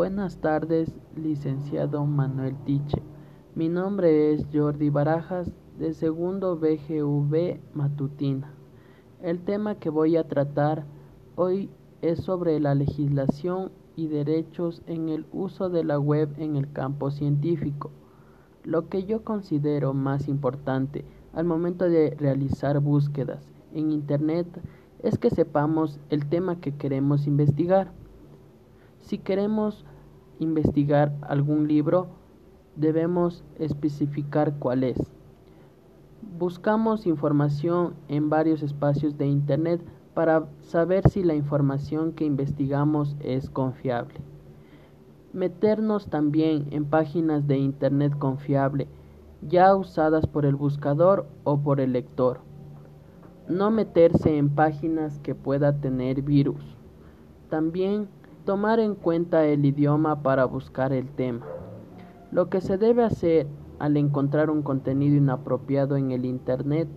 Buenas tardes, licenciado Manuel Tiche. Mi nombre es Jordi Barajas, de segundo BGV Matutina. El tema que voy a tratar hoy es sobre la legislación y derechos en el uso de la web en el campo científico. Lo que yo considero más importante al momento de realizar búsquedas en Internet es que sepamos el tema que queremos investigar. Si queremos investigar algún libro, debemos especificar cuál es. Buscamos información en varios espacios de Internet para saber si la información que investigamos es confiable. Meternos también en páginas de Internet confiable, ya usadas por el buscador o por el lector. No meterse en páginas que pueda tener virus. También tomar en cuenta el idioma para buscar el tema. Lo que se debe hacer al encontrar un contenido inapropiado en el Internet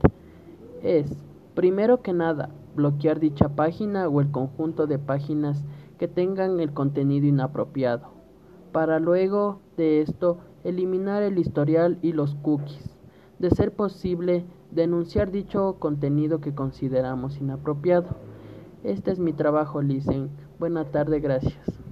es, primero que nada, bloquear dicha página o el conjunto de páginas que tengan el contenido inapropiado, para luego de esto eliminar el historial y los cookies. De ser posible, denunciar dicho contenido que consideramos inapropiado. Este es mi trabajo, Licen. Buena tarde, gracias.